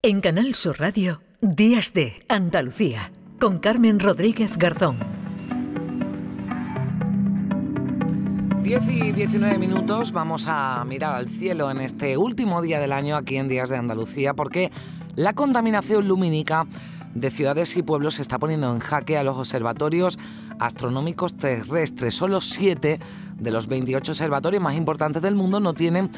En Canal Sur Radio, Días de Andalucía, con Carmen Rodríguez Garzón. 10 y 19 minutos, vamos a mirar al cielo en este último día del año aquí en Días de Andalucía, porque la contaminación lumínica de ciudades y pueblos se está poniendo en jaque a los observatorios astronómicos terrestres. Solo 7 de los 28 observatorios más importantes del mundo no tienen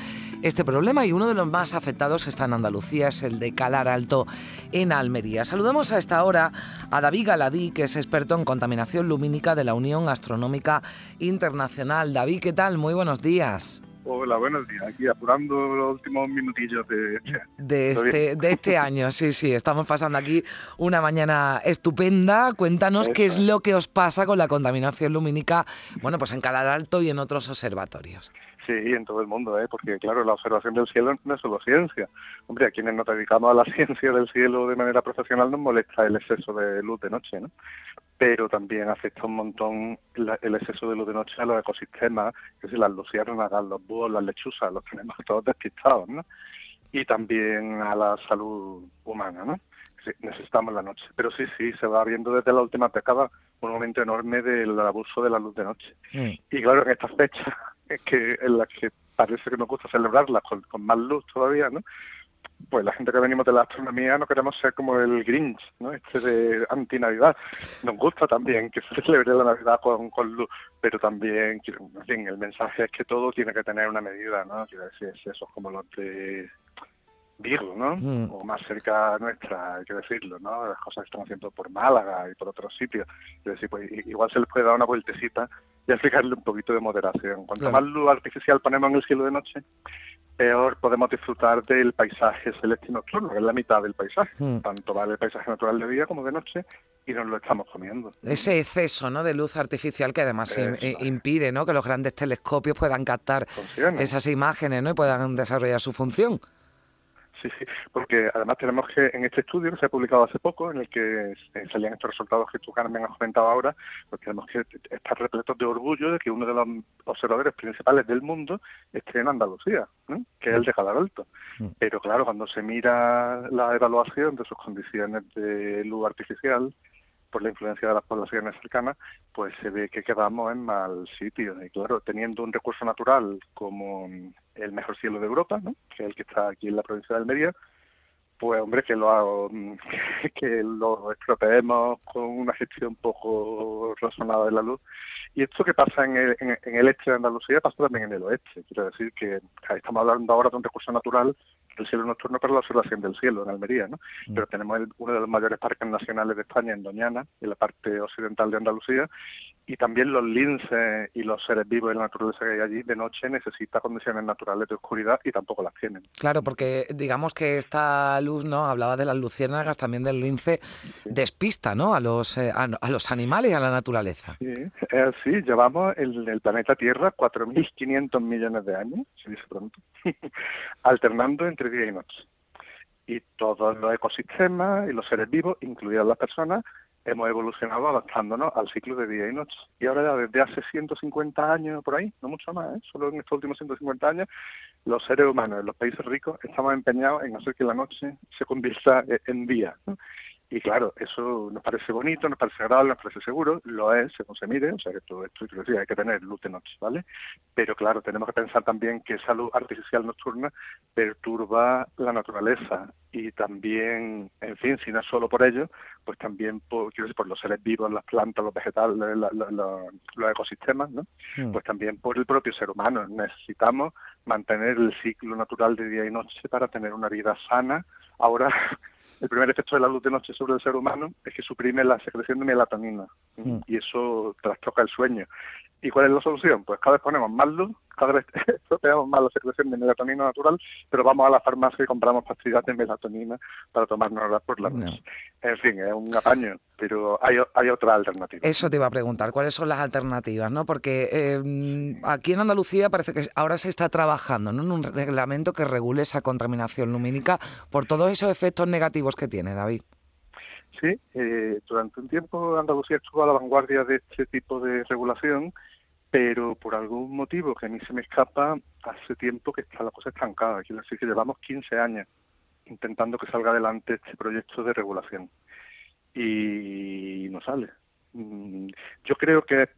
este problema y uno de los más afectados está en Andalucía, es el de Calar Alto en Almería. Saludamos a esta hora a David Galadí, que es experto en contaminación lumínica de la Unión Astronómica Internacional. David, ¿qué tal? Muy buenos días. Hola, buenos días. Aquí apurando los últimos minutillos de este año. De este, de este año, sí, sí. Estamos pasando aquí una mañana estupenda. Cuéntanos qué es lo que os pasa con la contaminación lumínica, bueno, pues en Calar Alto y en otros observatorios. Sí, en todo el mundo, ¿eh? porque claro, la observación del cielo no es solo ciencia. Hombre, a quienes nos dedicamos a la ciencia del cielo de manera profesional nos molesta el exceso de luz de noche, ¿no? pero también afecta un montón el exceso de luz de noche a los ecosistemas, que si las luciérnagas, los búhos, las lechuzas, los tenemos todos despistados, ¿no? Y también a la salud humana, ¿no? necesitamos la noche. Pero sí, sí, se va viendo desde la última década un aumento enorme del abuso de la luz de noche. Mm. Y claro, en estas fechas, que, en las que parece que nos gusta celebrarlas con, con más luz todavía, ¿no? pues la gente que venimos de la astronomía no queremos ser como el Grinch, ¿no? Este de anti-Navidad. Nos gusta también que se celebre la Navidad con, con luz, pero también, en fin, el mensaje es que todo tiene que tener una medida, ¿no? Quiero decir, como los de Virgo, ¿no? Mm. O más cerca nuestra, hay que decirlo, ¿no? Las cosas que están haciendo por Málaga y por otros sitios. Quiero decir, pues igual se les puede dar una vueltecita y aplicarle un poquito de moderación. Cuanto más luz artificial ponemos en el cielo de noche, peor podemos disfrutar del paisaje celeste y nocturno, que es la mitad del paisaje. Hmm. Tanto vale el paisaje natural de día como de noche y nos lo estamos comiendo. Ese exceso ¿no? de luz artificial que además impide ¿no? que los grandes telescopios puedan captar esas imágenes ¿no? y puedan desarrollar su función. Sí, sí, porque además tenemos que, en este estudio que se ha publicado hace poco, en el que salían estos resultados que tú, Carmen, has comentado ahora, pues tenemos que estar repletos de orgullo de que uno de los observadores principales del mundo esté en Andalucía, que es el de Calar Alto. Mm. Pero claro, cuando se mira la evaluación de sus condiciones de luz artificial, por la influencia de las poblaciones cercanas, pues se ve que quedamos en mal sitio. Y claro, teniendo un recurso natural como el mejor cielo de Europa, ¿no? que es el que está aquí en la provincia de Almería, pues hombre, que lo, que lo estropeemos con una gestión poco razonada de la luz. Y esto que pasa en el, en el este de Andalucía pasa también en el oeste. Quiero decir que estamos hablando ahora de un recurso natural el cielo nocturno para la observación del cielo en Almería, ¿no? Mm. Pero tenemos uno de los mayores parques nacionales de España en Doñana, en la parte occidental de Andalucía, y también los linces y los seres vivos de la naturaleza que hay allí de noche necesitan condiciones naturales de oscuridad y tampoco las tienen. Claro, porque digamos que esta luz, ¿no? Hablaba de las luciérnagas, también del lince, despista, ¿no? A los, eh, a, los animales y a la naturaleza. Sí, es así. Llevamos el, el planeta Tierra 4.500 millones de años, se dice pronto, alternando entre día y noche. Y todos los ecosistemas y los seres vivos, incluidas las personas, hemos evolucionado adaptándonos al ciclo de día y noche. Y ahora ya desde hace 150 años por ahí, no mucho más, ¿eh? solo en estos últimos 150 años, los seres humanos en los países ricos estamos empeñados en hacer que la noche se convierta en día. Y claro, eso nos parece bonito, nos parece agradable, nos parece seguro, lo es según se mire, o sea que todo esto hay que tener luz de noche, ¿vale? Pero claro, tenemos que pensar también que esa luz artificial nocturna perturba la naturaleza y también, en fin, si no es solo por ello, pues también por, quiero decir, por los seres vivos, las plantas, los vegetales, los ecosistemas, ¿no? Hmm. Pues también por el propio ser humano. Necesitamos mantener el ciclo natural de día y noche para tener una vida sana. Ahora el primer efecto de la luz de noche sobre el ser humano es que suprime la secreción de melatonina mm. y eso trastoca el sueño. ¿Y cuál es la solución? Pues cada vez ponemos más luz, cada vez estropeamos más la secreción de melatonina natural, pero vamos a la farmacia y compramos pastillas de melatonina para tomárnoslas por la noche. En fin, es un apaño, pero hay, hay otra alternativa. Eso te iba a preguntar, ¿cuáles son las alternativas? ¿no? Porque eh, aquí en Andalucía parece que ahora se está trabajando en un reglamento que regule esa contaminación lumínica por todos esos efectos negativos que tiene, David. Sí, eh, durante un tiempo Andalucía estuvo a la vanguardia de este tipo de regulación pero por algún motivo que a mí se me escapa, hace tiempo que está la cosa estancada. Quiero decir que llevamos 15 años intentando que salga adelante este proyecto de regulación. Y no sale. Mm, yo creo que es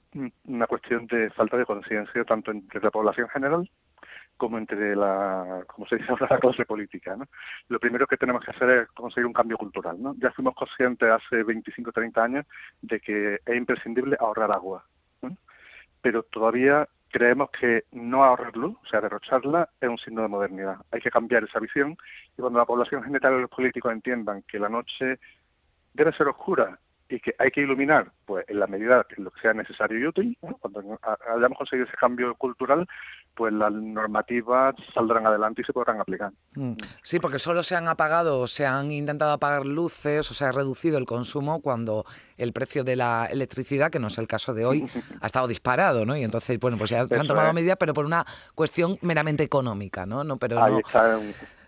una cuestión de falta de conciencia tanto entre la población general como entre la, como se dice ahora, la clase política. ¿no? Lo primero que tenemos que hacer es conseguir un cambio cultural. ¿no? Ya fuimos conscientes hace 25 o 30 años de que es imprescindible ahorrar agua, pero todavía creemos que no ahorrar luz, o sea, derrocharla, es un signo de modernidad. Hay que cambiar esa visión y cuando la población general y los políticos entiendan que la noche debe ser oscura y que hay que iluminar, pues en la medida que lo que sea necesario y útil, cuando hayamos conseguido ese cambio cultural, pues las normativas saldrán adelante y se podrán aplicar. Mm. Sí, porque solo se han apagado, se han intentado apagar luces o se ha reducido el consumo cuando el precio de la electricidad, que no es el caso de hoy, ha estado disparado, ¿no? Y entonces, bueno, pues ya se han tomado medidas, pero por una cuestión meramente económica, ¿no? no pero no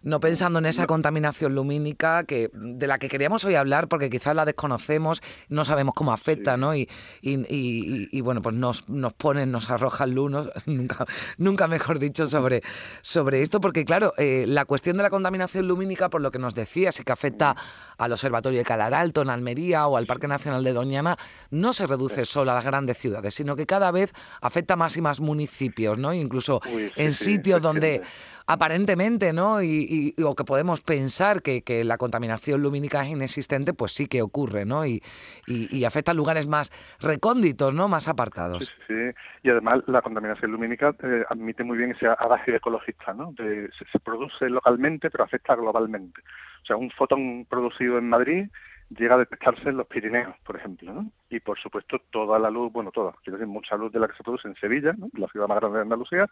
no pensando en esa contaminación lumínica que de la que queríamos hoy hablar porque quizás la desconocemos, no sabemos cómo afecta, ¿no? Y, y, bueno, pues nos, nos ponen, nos arrojan luz, nunca, nunca mejor dicho sobre, sobre esto, porque claro, eh, la cuestión de la contaminación lumínica, por lo que nos decías, y que afecta al Observatorio de Calaralto en Almería o al Parque Nacional de Doñana, no se reduce solo a las grandes ciudades, sino que cada vez afecta más y más municipios, ¿no? Incluso en sitios donde aparentemente, ¿no? Y, o que podemos pensar que, que, la contaminación lumínica es inexistente, pues sí que ocurre, ¿no? Y, y, afecta a lugares más recónditos, ¿no? Más apartados. Sí, sí. Y además la contaminación lumínica eh, admite muy bien ese adagio ecologista, ¿no? De, se produce localmente, pero afecta globalmente. O sea, un fotón producido en Madrid llega a detectarse en los Pirineos, por ejemplo, ¿no? Y por supuesto toda la luz, bueno, toda, quiero decir, mucha luz de la que se produce en Sevilla, la ciudad más grande de Andalucía,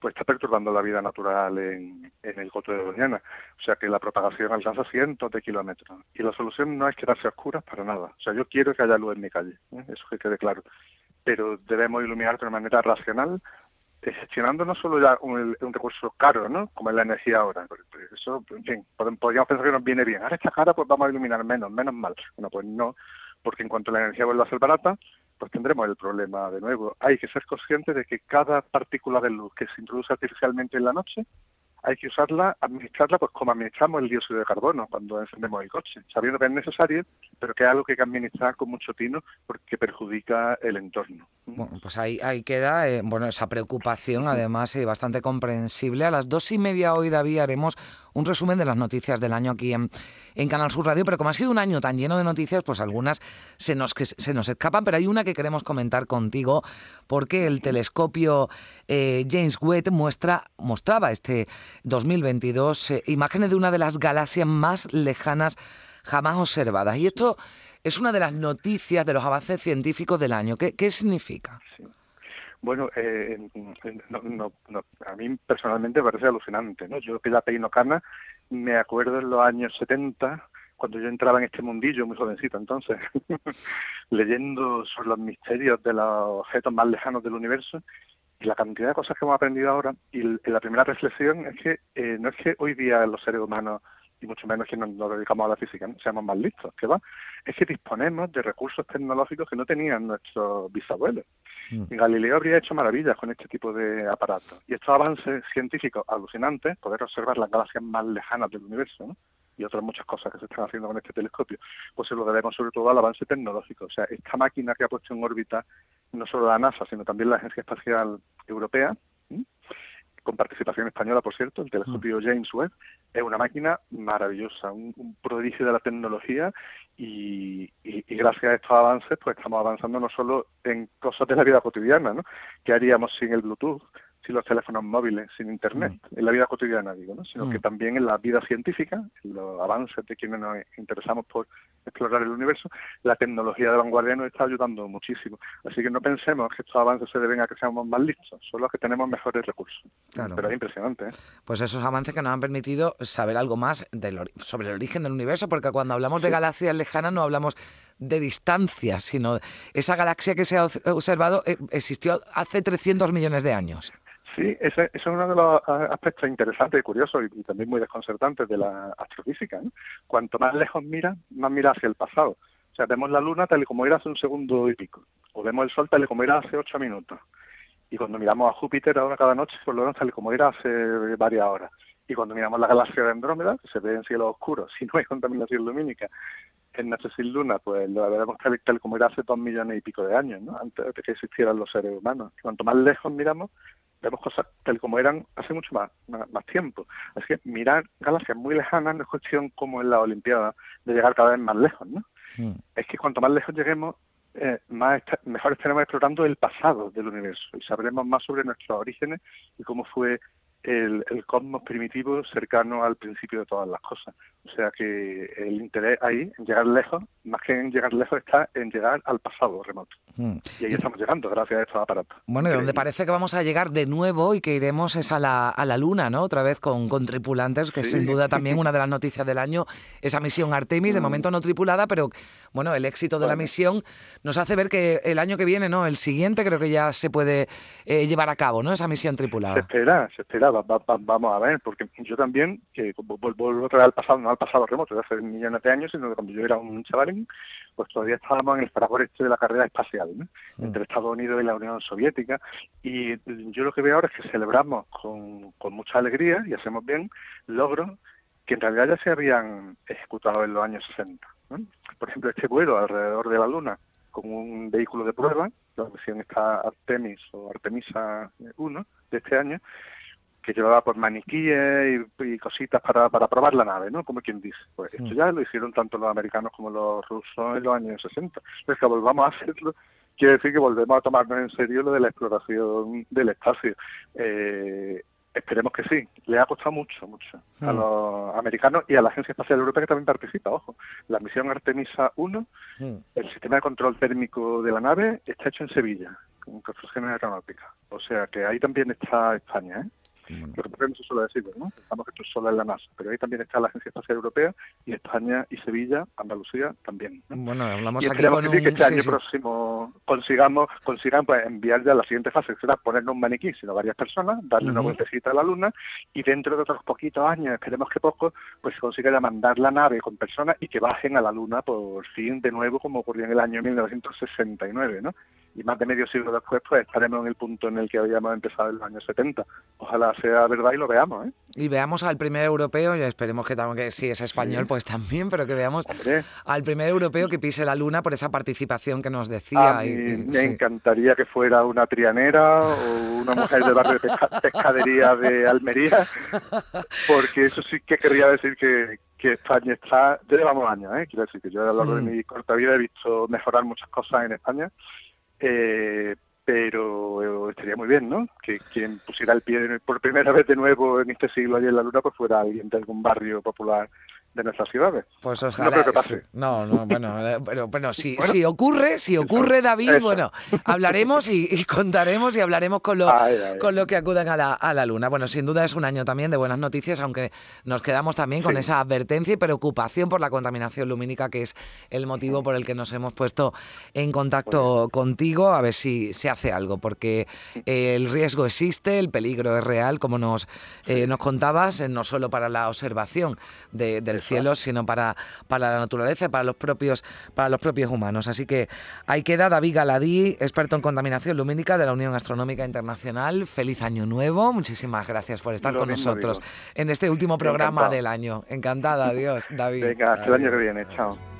pues está perturbando la vida natural en, el Coto de Doñana. O sea que la propagación alcanza cientos de kilómetros. Y la solución no es quedarse a oscuras para nada. O sea, yo quiero que haya luz en mi calle, ¿eh? eso que quede claro. Pero debemos iluminar de una manera racional, gestionando no solo ya un, recurso caro, ¿no? Como es la energía ahora. Eso, en fin, podríamos pensar que nos viene bien. Ahora esta cara, pues vamos a iluminar menos, menos mal. Bueno, pues no, porque en cuanto la energía vuelva a ser barata, pues tendremos el problema de nuevo. Hay que ser conscientes de que cada partícula de luz que se introduce artificialmente en la noche hay que usarla, administrarla pues como administramos el dióxido de carbono cuando encendemos el coche, sabiendo que es necesario, pero que es algo que hay que administrar con mucho tino porque perjudica el entorno. Bueno, pues ahí, ahí queda eh, bueno esa preocupación, además y bastante comprensible. A las dos y media hoy, David, haremos un resumen de las noticias del año aquí en, en Canal Sur Radio, pero como ha sido un año tan lleno de noticias, pues algunas se nos, que se nos escapan, pero hay una que queremos comentar contigo, porque el telescopio eh, James Webb muestra, mostraba este 2022 eh, imágenes de una de las galaxias más lejanas jamás observadas. Y esto es una de las noticias de los avances científicos del año. ¿Qué, qué significa? Bueno, eh, a mí personalmente me parece alucinante. ¿no? Yo que ya peino cana, me acuerdo en los años 70, cuando yo entraba en este mundillo, muy jovencito entonces, leyendo sobre los misterios de los objetos más lejanos del universo, y la cantidad de cosas que hemos aprendido ahora, y la primera reflexión es que eh, no es que hoy día los seres humanos y mucho menos que nos, dedicamos a la física, seamos más listos, que va, es que disponemos de recursos tecnológicos que no tenían nuestros bisabuelos. Mm. Galileo habría hecho maravillas con este tipo de aparatos. Y estos avances científicos alucinantes, poder observar las galaxias más lejanas del universo, y otras muchas cosas que se están haciendo con este telescopio, pues se lo debemos sobre todo al avance tecnológico. O sea, esta máquina que ha puesto en órbita no solo la NASA, sino también la Agencia Espacial Europea, con participación española, por cierto, el telescopio mm. James Webb, es una máquina maravillosa, un, prodigio de la tecnología y, gracias a estos avances pues estamos avanzando no solo en cosas de la vida cotidiana, ¿no? ¿Qué haríamos sin el Bluetooth? Sin los teléfonos móviles, sin Internet, mm. en la vida cotidiana, digo, ¿no? sino que mm. también en la vida científica, en los avances de quienes nos interesamos por explorar el universo, la tecnología de vanguardia nos está ayudando muchísimo. Así que no pensemos que estos avances se deben a que seamos más listos, son los que tenemos mejores recursos. Pero es impresionante. ¿eh? Pues esos avances que nos han permitido saber algo más sobre el origen del universo, porque cuando hablamos de galaxias lejanas no hablamos de distancia, sino esa galaxia que se ha observado eh, existió hace 300 millones de años. Sí, ese, es uno de los aspectos interesantes y curiosos y, también muy desconcertantes de la astrofísica. Cuanto más lejos mira, más mira hacia el pasado. O sea, vemos la Luna tal y como era hace un segundo y pico, o vemos el Sol tal y como era hace ocho minutos. Y cuando miramos a Júpiter ahora cada noche, pues lo vemos tal y como era hace varias horas. Y cuando miramos la galaxia de Andrómeda, que se ve en cielo oscuro, si no hay contaminación lumínica, en Noche sin Luna, pues lo veremos tal, tal como era hace dos millones y pico de años, ¿no? antes de que existieran los seres humanos. cuanto más lejos miramos, vemos cosas tal como eran hace mucho más, más, tiempo. Así que mirar galaxias muy lejanas no es cuestión como en la Olimpiada de llegar cada vez más lejos, ¿no? Hmm. Es que cuanto más lejos lleguemos, eh, más mejor estaremos explorando el pasado del universo y sabremos más sobre nuestros orígenes y cómo fue el, cosmos primitivo cercano al principio de todas las cosas. O sea que el interés ahí, en llegar lejos, más que en llegar lejos, está en llegar al pasado remoto. Hmm. Y ahí estamos llegando, gracias a estos aparatos. Bueno, y donde parece que vamos a llegar de nuevo y que iremos es a la, a la Luna, ¿no? Otra vez con, con tripulantes, que sin duda también una de las noticias del año, esa misión Artemis, de mm. momento no tripulada, pero bueno, el éxito de la misión nos hace ver que el año que viene, ¿no? El siguiente creo que ya se puede eh, llevar a cabo, ¿no? Esa misión tripulada. Se espera, se espera, vamos a ver, porque yo también, que vuelvo a traer al pasado, no al pasado remoto de hace millones de años, sino de cuando yo era un pues todavía estábamos en el fragor este de la carrera espacial, mm. entre Estados Unidos y la Unión Soviética. Y yo lo que veo ahora es que celebramos con, con mucha alegría y hacemos bien logros que en realidad ya se habían ejecutado en los años 60. Por ejemplo, este vuelo alrededor de la Luna con un vehículo de prueba, la versión está Artemis o Artemisa 1 de este año, que llevaba por maniquíes y, cositas para, para probar la nave, ¿no? Como quien dice. Pues esto ya lo hicieron tanto los americanos como los rusos en los años 60. Entonces, que volvamos a hacerlo quiere decir que volvemos a tomarnos en serio lo de la exploración del espacio. Eh, esperemos que sí. Le ha costado mucho, mucho a los americanos y a la Agencia Espacial Europea que también participa. Ojo, la misión Artemisa 1, el sistema de control térmico de la nave está hecho en Sevilla, con construcción aeronáutica. O sea que ahí también está España, ¿eh? Lo que no se suele decir, ¿no? Pensamos que esto es solo en la NASA, pero ahí también está la Agencia Espacial Europea y España y Sevilla, Andalucía también. Bueno, hablamos aquí con un... que este año próximo consigamos, consigamos pues, enviar ya la siguiente fase, que será ponernos un maniquí, sino varias personas, darle una vueltecita a la Luna y dentro de otros poquitos años, esperemos que poco, pues se consiga ya mandar la nave con personas y que bajen a la Luna por fin de nuevo como ocurrió en el año 1969, ¿no? Y más de medio siglo después pues estaremos en el punto en el que habíamos empezado en los años 70. Ojalá sea verdad y lo veamos. ¿eh? Y veamos al primer europeo, y esperemos que, que si es español pues también, pero que veamos al primer europeo que pise la luna por esa participación que nos decía. me encantaría que fuera una trianera o una mujer del barrio de pescadería de Almería, porque eso sí que querría decir que, que España está, ya llevamos años, ¿eh? quiero decir que yo a lo largo de mi corta vida he visto mejorar muchas cosas en España eh, pero estaría muy bien, ¿no? Que quien pusiera el pie por primera vez de nuevo en este siglo allí en la Luna, pues fuera alguien de algún barrio popular de nuestras ciudades. Pues ojalá. No que pase. No, no, bueno, eh, pero bueno, si, si ocurre, si ocurre, David, bueno, hablaremos y, contaremos y hablaremos con lo, con lo que acudan a la, a la Luna. Bueno, sin duda es un año también de buenas noticias, aunque nos quedamos también con esa advertencia y preocupación por la contaminación lumínica, que es el motivo por el que nos hemos puesto en contacto contigo, a ver si se hace algo, porque el riesgo existe, el peligro es real, como nos, eh, nos contabas, no solo para la observación de, del cielo, sino para, para la naturaleza, para los propios, para los propios humanos. Así que ahí queda David Galadí, experto en contaminación lumínica de la Unión Astronómica Internacional. Feliz año nuevo. Muchísimas gracias por estar con nosotros en este último programa del año. Encantada, adiós, David. Venga, hasta el año que viene. Chao.